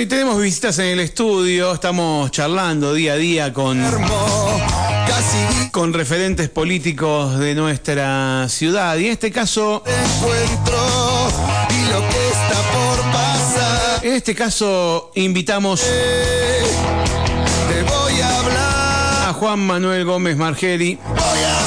Bueno, y tenemos visitas en el estudio, estamos charlando día a día con, con referentes políticos de nuestra ciudad. Y en este caso... En este caso invitamos Juan Manuel Gómez Margeri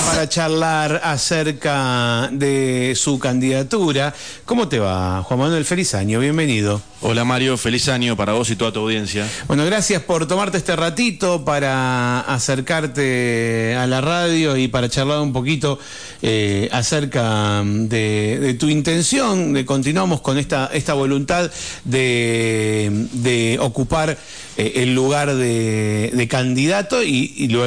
para charlar acerca de su candidatura. ¿Cómo te va, Juan Manuel? Feliz año, bienvenido. Hola Mario, feliz año para vos y toda tu audiencia. Bueno, gracias por tomarte este ratito para acercarte a la radio y para charlar un poquito eh, acerca de, tu intención. De, continuamos con esta, esta voluntad de, ocupar eh, el lugar de, candidato y, luego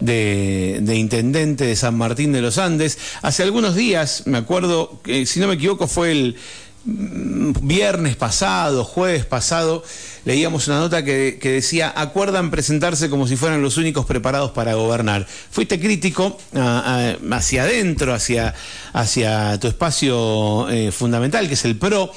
de, intendente de San Martín de los Andes. Hace algunos días, me acuerdo, si no me equivoco, fue el Mm, viernes pasado, jueves pasado, leíamos una nota que, decía, acuerdan presentarse como si fueran los únicos preparados para gobernar. Fuiste crítico ah, ah, hacia adentro, hacia, hacia tu espacio eh, fundamental, que es el PRO.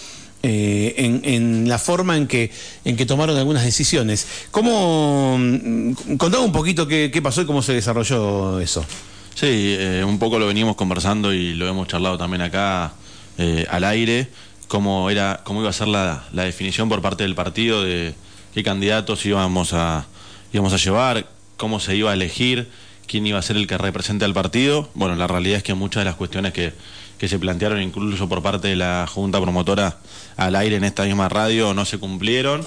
Eh, en, la forma en que, en que tomaron algunas decisiones. ¿Cómo, mm, contame un poquito qué, pasó y cómo se desarrolló eso? Sí, eh, un poco lo venimos conversando y lo hemos charlado también acá al aire cómo, era, cómo iba a ser la, definición por parte del partido de qué candidatos íbamos a, íbamos a llevar, cómo se iba a elegir, quién iba a ser el que represente al partido. Bueno, la realidad es que muchas de las cuestiones que, se plantearon incluso por parte de la Junta Promotora al aire en esta misma radio no se cumplieron.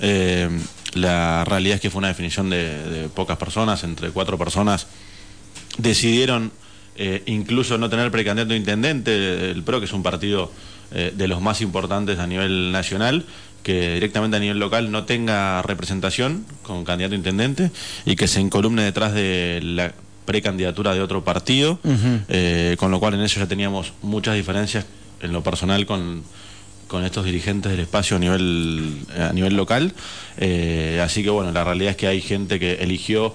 Eh, la realidad es que fue una definición de, pocas personas, entre cuatro personas decidieron eh, incluso no tener precandidato intendente, el PRO, que es un partido eh, de los más importantes a nivel nacional, que directamente a nivel local no tenga representación con candidato intendente y que se encolumne detrás de la precandidatura de otro partido, eh, con lo cual en eso ya teníamos muchas diferencias en lo personal con, con estos dirigentes del espacio a nivel, a nivel local. Eh, así que bueno, la realidad es que hay gente que eligió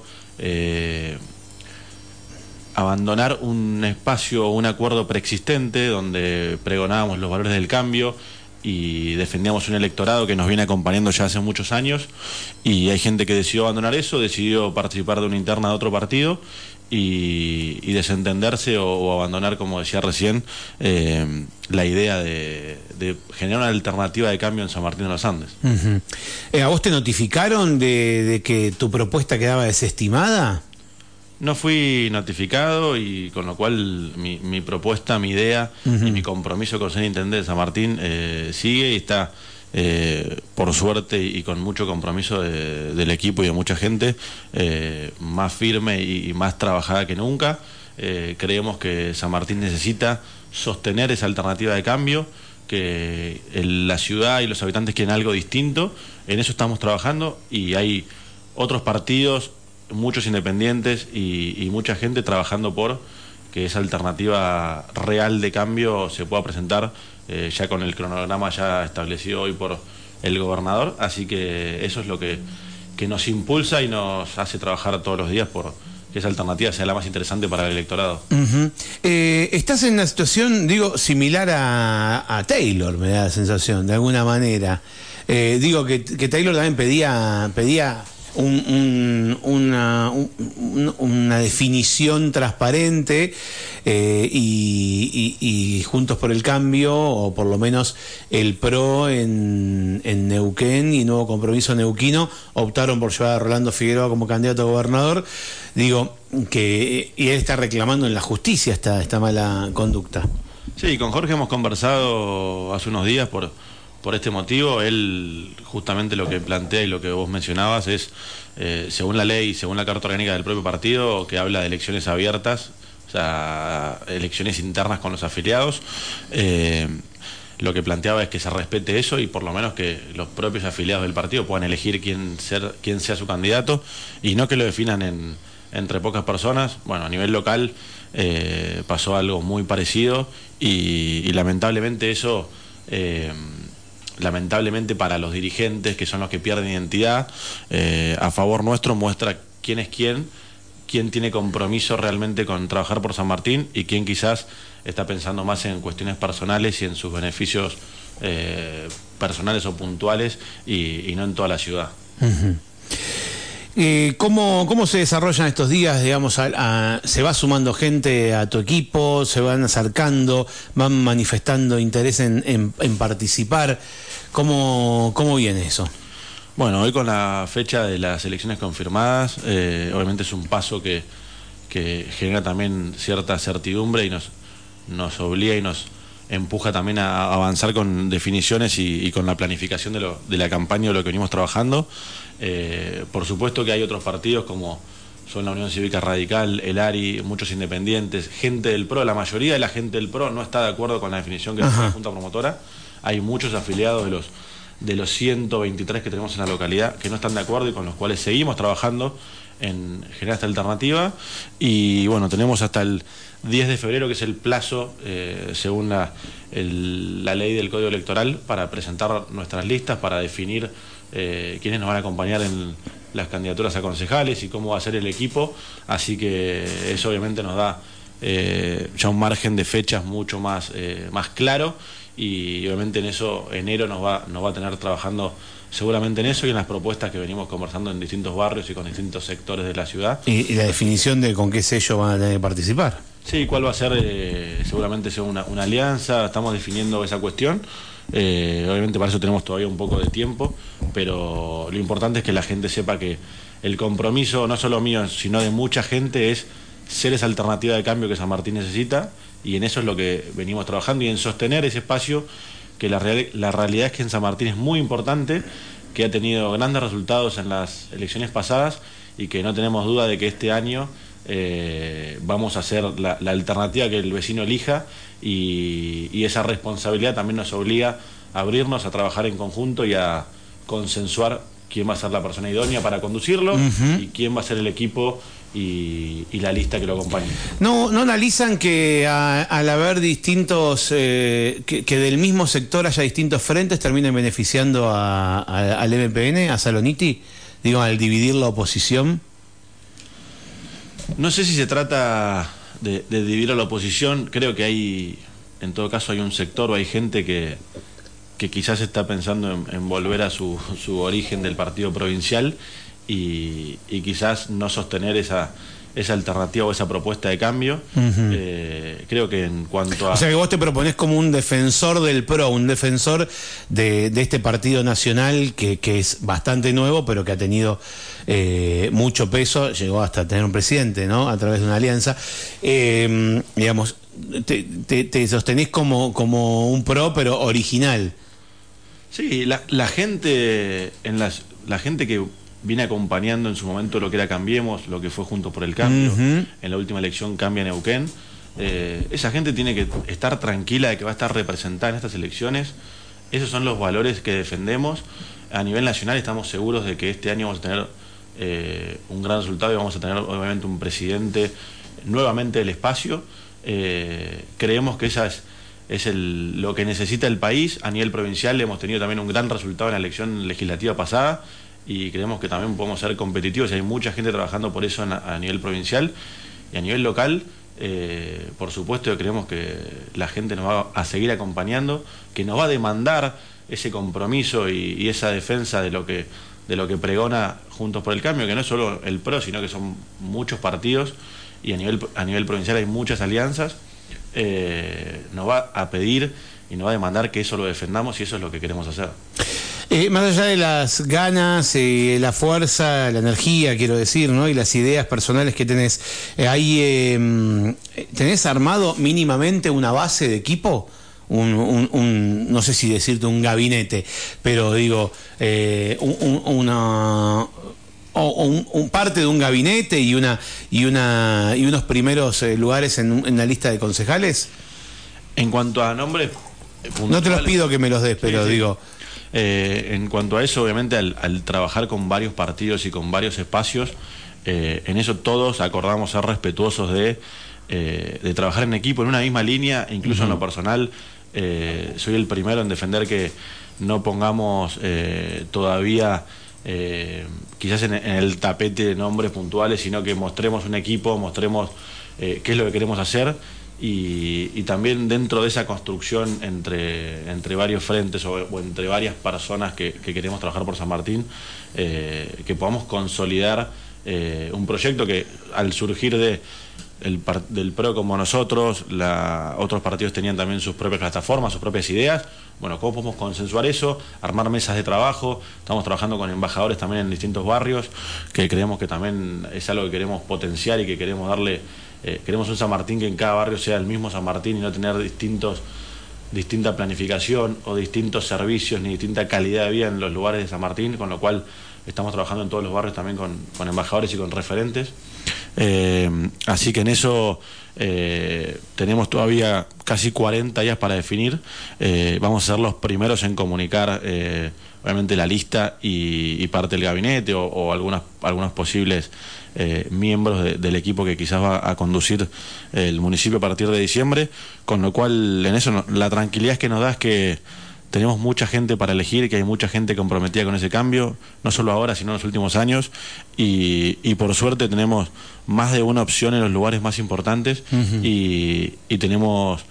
abandonar un espacio, un acuerdo preexistente donde pregonábamos los valores del cambio y defendíamos un electorado que nos viene acompañando ya hace muchos años y hay gente que decidió abandonar eso, decidió participar de una interna de otro partido y, desentenderse o, abandonar, como decía recién, eh, la idea de, generar una alternativa de cambio en San Martín de los Andes. Eh, ¿A vos te notificaron de que tu propuesta quedaba desestimada? No fui notificado y con lo cual mi, propuesta, mi idea y mi compromiso con ser intendente de San Martín eh, sigue y está, eh, por suerte y con mucho compromiso del equipo y de mucha gente, eh, más firme y, más trabajada que nunca. creemos que San Martín necesita sostener esa alternativa de cambio, que la ciudad y los habitantes quieren algo distinto. En eso estamos trabajando y hay otros partidos muchos independientes y, mucha gente trabajando por que esa alternativa real de cambio se pueda presentar eh, ya con el cronograma ya establecido hoy por el gobernador. Así que eso es lo que, nos impulsa y nos hace trabajar todos los días por que esa alternativa sea la más interesante para el electorado. Eh, estás en una situación, digo, similar a, Taylor, me da la sensación, de alguna manera. Eh, digo que, que, Taylor también pedía, pedía una, una, definición transparente eh, y, Juntos por el Cambio, o por lo menos el PRO en, en, Neuquén y Nuevo Compromiso Neuquino, optaron por llevar a Rolando Figueroa como candidato a gobernador. Digo que y él está reclamando en la justicia esta, esta mala conducta. Sí, con Jorge hemos conversado hace unos días por por este motivo, él justamente lo que plantea y lo que vos mencionabas es, eh, según la ley, según la carta orgánica del propio partido, que habla de elecciones abiertas, o sea, elecciones internas con los afiliados, eh, lo que planteaba es que se respete eso y por lo menos que los propios afiliados del partido puedan elegir quién, sea su candidato y no que lo definan en, entre pocas personas. Bueno, a nivel local eh, pasó algo muy parecido y, lamentablemente eso lamentablemente para los dirigentes, que son los que pierden identidad, eh, a favor nuestro muestra quién es quién, quién tiene compromiso realmente con trabajar por San Martín y quién quizás está pensando más en cuestiones personales y en sus beneficios eh, personales o puntuales y, no en toda la ciudad. Eh, ¿cómo, ¿Cómo se desarrollan estos días? Digamos, ¿Se va sumando gente a tu equipo? ¿Se van acercando? ¿Van manifestando interés en, participar? ¿Cómo, ¿Cómo viene eso? Bueno, hoy con la fecha de las elecciones confirmadas, eh, obviamente es un paso que, que, genera también cierta certidumbre y nos, nos obliga y nos empuja también a avanzar con definiciones y, con la planificación de, lo, de la campaña de lo que venimos trabajando. Eh, por supuesto que hay otros partidos como son la Unión Cívica Radical, el ARI, muchos independientes, gente del PRO, la mayoría de la gente del PRO no está de acuerdo con la definición que tiene la Junta Promotora. Hay muchos afiliados de los, de los 123 que tenemos en la localidad que no están de acuerdo y con los cuales seguimos trabajando en generar esta alternativa. Y bueno, tenemos hasta el 10 de febrero, que es el plazo, eh, según la, la ley del Código Electoral, para presentar nuestras listas, para definir eh, quiénes nos van a acompañar en las candidaturas a concejales y cómo va a ser el equipo, así que eso obviamente nos da eh, ya un margen de fechas mucho más, más claro y obviamente en eso enero nos va, nos va a tener trabajando seguramente en eso y en las propuestas que venimos conversando en distintos barrios y con distintos sectores de la ciudad. ¿Y, la definición de con qué sello van a tener que participar? Sí, cuál va a ser, seguramente sea una, una alianza, estamos definiendo esa cuestión. Eh, obviamente para eso tenemos todavía un poco de tiempo, pero lo importante es que la gente sepa que el compromiso, no solo mío, sino de mucha gente, es ser esa alternativa de cambio que San Martín necesita y en eso es lo que venimos trabajando y en sostener ese espacio que la, la realidad es que en San Martín es muy importante, que ha tenido grandes resultados en las elecciones pasadas y que no tenemos duda de que este año eh, vamos a hacer la, alternativa que el vecino elija y, esa responsabilidad también nos obliga a abrirnos, a trabajar en conjunto y a consensuar quién va a ser la persona idónea para conducirlo y quién va a ser el equipo y, la lista que lo acompañe. ¿No, no analizan que al haber distintos, eh, que, del mismo sector haya distintos frentes terminen beneficiando al MPN, a Saloniti? Digo, al dividir la oposición. No sé si se trata de, dividir a la oposición, creo que hay, en todo caso, hay un sector o hay gente que, que quizás está pensando en, volver a su, su, origen del partido provincial y, y quizás no sostener esa, esa alternativa o esa propuesta de cambio. Eh, creo que en cuanto a... O sea que vos te proponés como un defensor del PRO, un defensor de, este partido nacional que, es bastante nuevo, pero que ha tenido eh, mucho peso, llegó hasta tener un presidente, ¿no? A través de una alianza. Eh, digamos, te, sostenés como, como un PRO, pero original. Sí, la, la gente en las, la gente que viene acompañando en su momento lo que era Cambiemos, lo que fue Juntos por el Cambio, en la última elección Cambia Neuquén. Eh, esa gente tiene que estar tranquila de que va a estar representada en estas elecciones. Esos son los valores que defendemos. A nivel nacional estamos seguros de que este año vamos a tener eh, un gran resultado y vamos a tener obviamente un presidente nuevamente del espacio. Eh, creemos que esa es, es el, lo que necesita el país. A nivel provincial hemos tenido también un gran resultado en la elección legislativa pasada y creemos que también podemos ser competitivos. Hay mucha gente trabajando por eso a, nivel provincial y a nivel local. Eh, por supuesto creemos que la gente nos va a seguir acompañando, que nos va a demandar ese compromiso y, esa defensa de lo que de lo que pregona Juntos por el Cambio, que no es solo el PRO, sino que son muchos partidos y a nivel, a nivel provincial hay muchas alianzas, eh, nos va a pedir y nos va a demandar que eso lo defendamos y eso es lo que queremos hacer. Eh, más allá de las ganas, eh, la fuerza, la energía, quiero decir, ¿no? Y las ideas personales que tenés, eh, ahí ¿tenés armado mínimamente una base de equipo? Un, no sé si decirte un gabinete, pero digo, un, una o, un, parte de un gabinete y una y una y unos primeros lugares en, en, la lista de concejales. En cuanto a nombres, no te los pido que me los des, pero digo. Eh, en cuanto a eso, obviamente, al, trabajar con varios partidos y con varios espacios, eh, en eso todos acordamos ser respetuosos de, eh, de, trabajar en equipo, en una misma línea, incluso en lo personal. soy el primero en defender que no pongamos todavía eh, quizás en, el tapete de nombres puntuales, sino que mostremos un equipo, mostremos qué es lo que queremos hacer y, también dentro de esa construcción entre, entre varios frentes o, entre varias personas que, queremos trabajar por San Martín, que podamos consolidar un proyecto que al surgir de el, del PRO como nosotros, la, otros partidos tenían también sus propias plataformas, sus propias ideas. Bueno, ¿cómo podemos consensuar eso? Armar mesas de trabajo. Estamos trabajando con embajadores también en distintos barrios, que creemos que también es algo que queremos potenciar y que queremos darle, eh, queremos un San Martín que en cada barrio sea el mismo San Martín y no tener distintos distinta planificación o distintos servicios ni distinta calidad de vida en los lugares de San Martín, con lo cual estamos trabajando en todos los barrios también con, embajadores y con referentes. Eh, así que en eso eh, tenemos todavía casi 40 días para definir. Vamos a ser los primeros en comunicar, obviamente, la lista y, parte del gabinete o, algunas, algunos posibles miembros del equipo que quizás va a conducir el municipio a partir de diciembre. Con lo cual, en eso, la tranquilidad que nos da es que tenemos mucha gente para elegir, que hay mucha gente comprometida con ese cambio, no solo ahora, sino en los últimos años, y, por suerte tenemos más de una opción en los lugares más importantes y, tenemos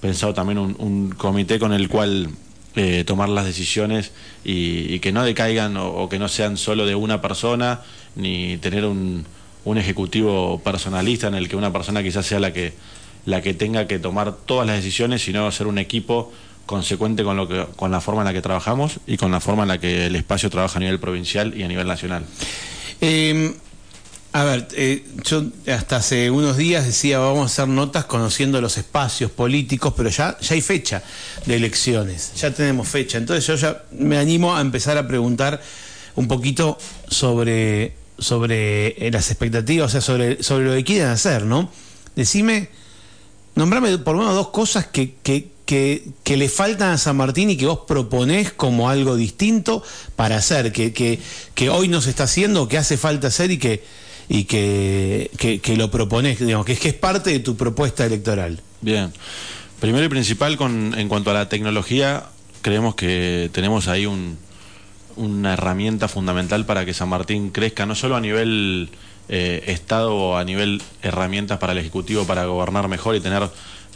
pensado también un, comité con el cual eh, tomar las decisiones y, que no decaigan o, que no sean solo de una persona, ni tener un, un ejecutivo personalista en el que una persona quizás sea la que la que tenga que tomar todas las decisiones, sino ser un equipo consecuente con, lo que, con la forma en la que trabajamos y con la forma en la que el espacio trabaja a nivel provincial y a nivel nacional. Em, a ver, eh, yo hasta hace unos días decía vamos a hacer notas conociendo los espacios políticos, pero ya, ya hay fecha de elecciones, ya tenemos fecha. Entonces yo ya me animo a empezar a preguntar un poquito sobre, sobre eh, las expectativas, o sea, sobre, sobre lo que quieren hacer, ¿no? Decime, nombrame por lo menos dos cosas que, que, que, le faltan a San Martín y que vos proponés como algo distinto para hacer, que, que, hoy no se está haciendo, que hace falta hacer y que, y que, que, lo proponés, digamos, que es que es parte de tu propuesta electoral. Bien. Primero y principal, con, en cuanto a la tecnología, creemos que tenemos ahí un, una herramienta fundamental para que San Martín crezca, no solo a nivel eh, Estado o a nivel herramientas para el Ejecutivo para gobernar mejor y tener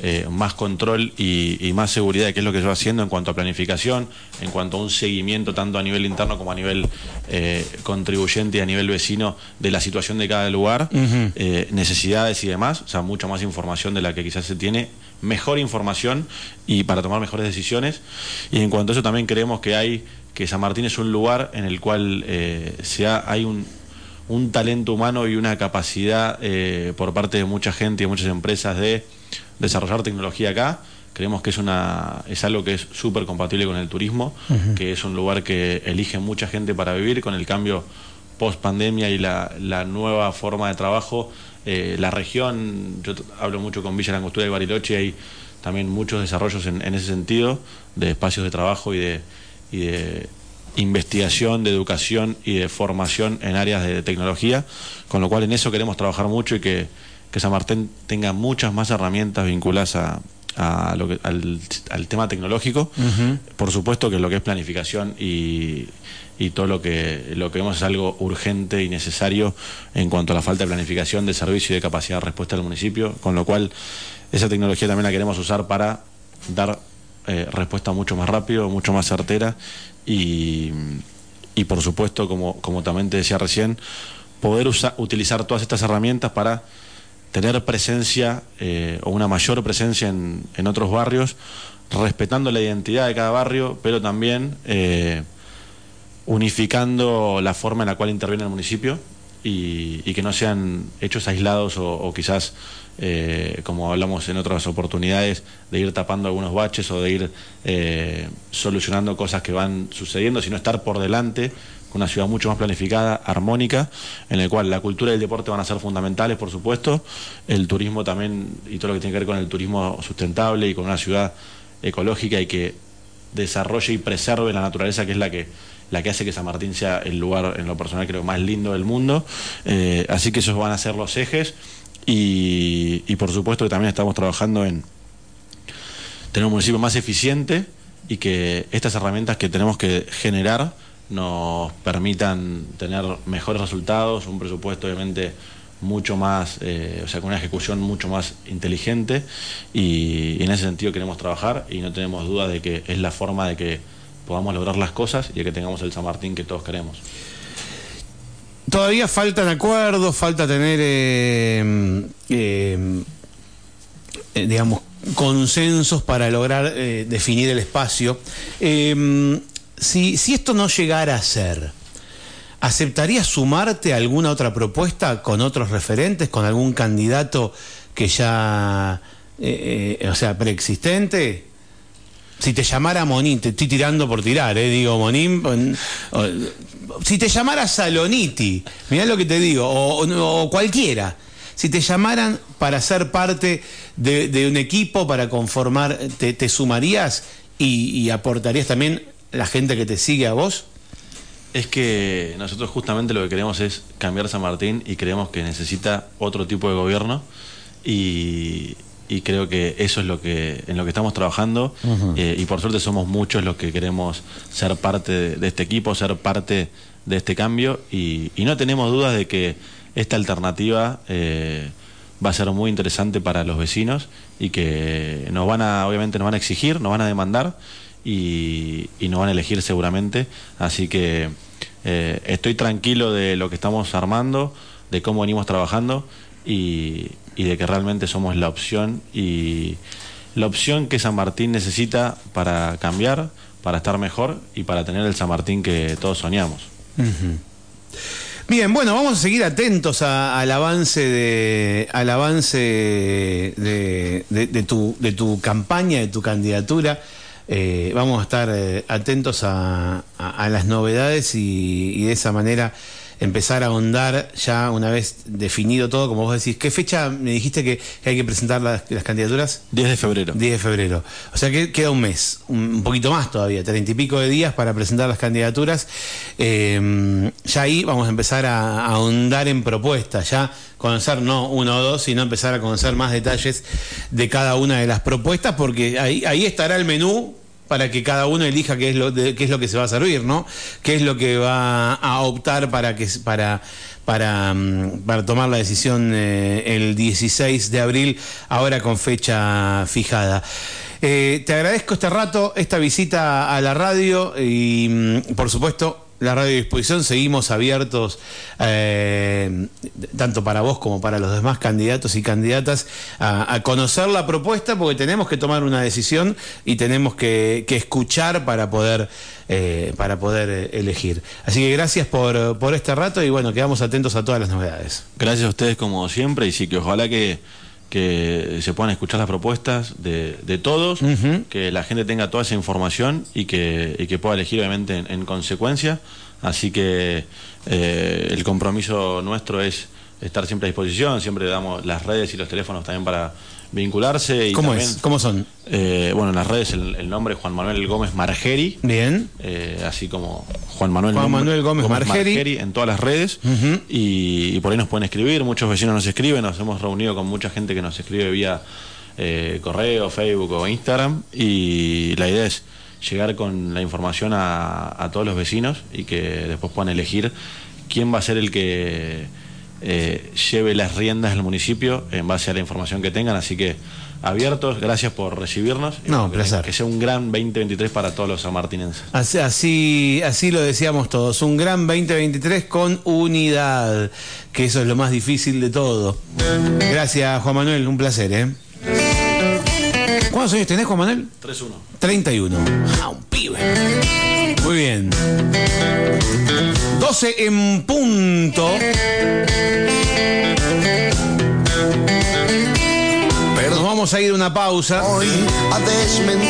eh, más control y, más seguridad de qué es lo que se va haciendo en cuanto a planificación, en cuanto a un seguimiento tanto a nivel interno como a nivel eh, contribuyente y a nivel vecino de la situación de cada lugar, eh, necesidades y demás, o sea, mucha más información de la que quizás se tiene, mejor información y para tomar mejores decisiones. Y en cuanto a eso también creemos que hay que San Martín es un lugar en el cual hay un, un talento humano y una capacidad por parte de mucha gente y muchas empresas de desarrollar tecnología acá. Creemos que es, una, es algo que es súper compatible con el turismo, que es un lugar que elige mucha gente para vivir con el cambio post pandemia y la, la nueva forma de trabajo. Eh, la región, yo hablo mucho con Villa Langostura y Bariloche, hay también muchos desarrollos en, ese sentido, de espacios de trabajo y de, y de investigación, de educación y de formación en áreas de tecnología, con lo cual en eso queremos trabajar mucho y que que San Martín tenga muchas más herramientas vinculadas a, lo que, al, tema tecnológico. Por supuesto que lo que es planificación y, todo lo que, lo que vemos es algo urgente y necesario en cuanto a la falta de planificación, de servicio y de capacidad de respuesta del municipio, con lo cual esa tecnología también la queremos usar para dar eh, respuesta mucho más rápido, mucho más certera y, y por supuesto, como, como también te decía recién, poder utilizar todas estas herramientas para tener presencia eh, o una mayor presencia en, en, otros barrios, respetando la identidad de cada barrio, pero también eh, unificando la forma en la cual interviene el municipio y, que no sean hechos aislados o, quizás, eh, como hablamos en otras oportunidades, de ir tapando algunos baches o de ir solucionando cosas que van sucediendo, sino estar por delante una ciudad mucho más planificada, armónica, en la cual la cultura y el deporte van a ser fundamentales, por supuesto, el turismo también y todo lo que tiene que ver con el turismo sustentable y con una ciudad ecológica y que desarrolle y preserve la naturaleza, que es la que la que hace que San Martín sea el lugar, en lo personal creo, más lindo del mundo. Eh, así que esos van a ser los ejes y, y por supuesto que también estamos trabajando en tener un municipio más eficiente y que estas herramientas que tenemos que generar nos permitan tener mejores resultados, un presupuesto obviamente mucho más, eh, o sea, con una ejecución mucho más inteligente y, en ese sentido queremos trabajar y no tenemos duda de que es la forma de que podamos lograr las cosas y de que tengamos el San Martín que todos queremos. Todavía faltan acuerdos, falta tener, eh, eh, digamos, consensos para lograr definir el espacio. si, si esto no llegara a ser, ¿Aceptarías sumarte a alguna otra propuesta con otros referentes, con algún candidato que ya, eh, eh, o sea, preexistente? Si te llamara Monín, te estoy tirando por tirar, eh, digo Monín, si te llamara Saloniti, mirá lo que te digo, o, cualquiera, si te llamaran para ser parte de, un equipo, para conformar, ¿te, sumarías y, y aportarías también la gente que te sigue a vos? Es que nosotros justamente lo que queremos es cambiar San Martín y creemos que necesita otro tipo de gobierno y, creo que eso es lo que en lo que estamos trabajando. Eh, y por suerte somos muchos los que queremos ser parte de, este equipo, ser parte de este cambio. Y, no tenemos dudas de que esta alternativa eh, va a ser muy interesante para los vecinos y que nos van a, obviamente nos van a exigir, nos van a demandar y, y nos van a elegir seguramente. Así que eh, estoy tranquilo de lo que estamos armando, de cómo venimos trabajando y, de que realmente somos la opción y la opción que San Martín necesita para cambiar, para estar mejor y para tener el San Martín que todos soñamos. Bien, bueno, vamos a seguir atentos al avance de al avance de, tu, de tu campaña, de tu candidatura. Eh, vamos a estar eh, atentos a, las novedades y, de esa manera empezar a ahondar ya una vez definido todo, como vos decís. ¿Qué fecha me dijiste que, hay que presentar las, candidaturas? 10 de febrero. 10 de febrero. O sea que queda un mes, un, poquito más todavía, treinta y pico de días para presentar las candidaturas. Eh, ya ahí vamos a empezar a, ahondar en propuestas, ya conocer no uno o dos, sino empezar a conocer más detalles de cada una de las propuestas, porque ahí, ahí estará el menú para que cada uno elija qué es lo qué es lo que se va a servir, ¿no? Qué es lo que va a optar para que para para, mm, tomar la decisión eh, el 16 de abril, ahora con fecha fijada. Eh, te agradezco este rato, esta visita a la radio y, mm, por supuesto, la radio disposición, seguimos abiertos eh, tanto para vos como para los demás candidatos y candidatas a, conocer la propuesta porque tenemos que tomar una decisión y tenemos que, escuchar para poder, eh, para poder eh, elegir. Así que gracias por, por este rato y bueno, quedamos atentos a todas las novedades. Gracias a ustedes como siempre y sí que ojalá que que se puedan escuchar las propuestas de, todos, que la gente tenga toda esa información y que, que pueda elegir obviamente en, consecuencia. Así que eh, el compromiso nuestro es estar siempre a disposición, siempre damos las redes y los teléfonos también para vincularse. Y ¿Cómo es? ¿Cómo son? Eh, bueno, en las redes el, nombre es Juan Manuel Gómez Margeri. Bien. Eh, así como Juan Manuel, Juan Manuel Gómez, Margeri. En todas las redes. y, por ahí nos pueden escribir, muchos vecinos nos escriben, nos hemos reunido con mucha gente que nos escribe vía eh, correo, Facebook o Instagram. Y la idea es llegar con la información a todos los vecinos y que después puedan elegir quién va a ser el que eh, lleve las riendas del municipio en base a la información que tengan. Así que abiertos, gracias por recibirnos. No, que, placer. Que sea un gran 2023 para todos los sanmartinenses. Así, así, así lo decíamos todos, un gran 2023 con unidad, que eso es lo más difícil de todo. Gracias, Juan Manuel, un placer, ¿eh? ¿Cuántos años tenés, Juan Manuel? 3-1. 31. Ah, un pibe. Muy bien. 12 en punto. Pero nos vamos a ir a una pausa. Hoy a desmentir.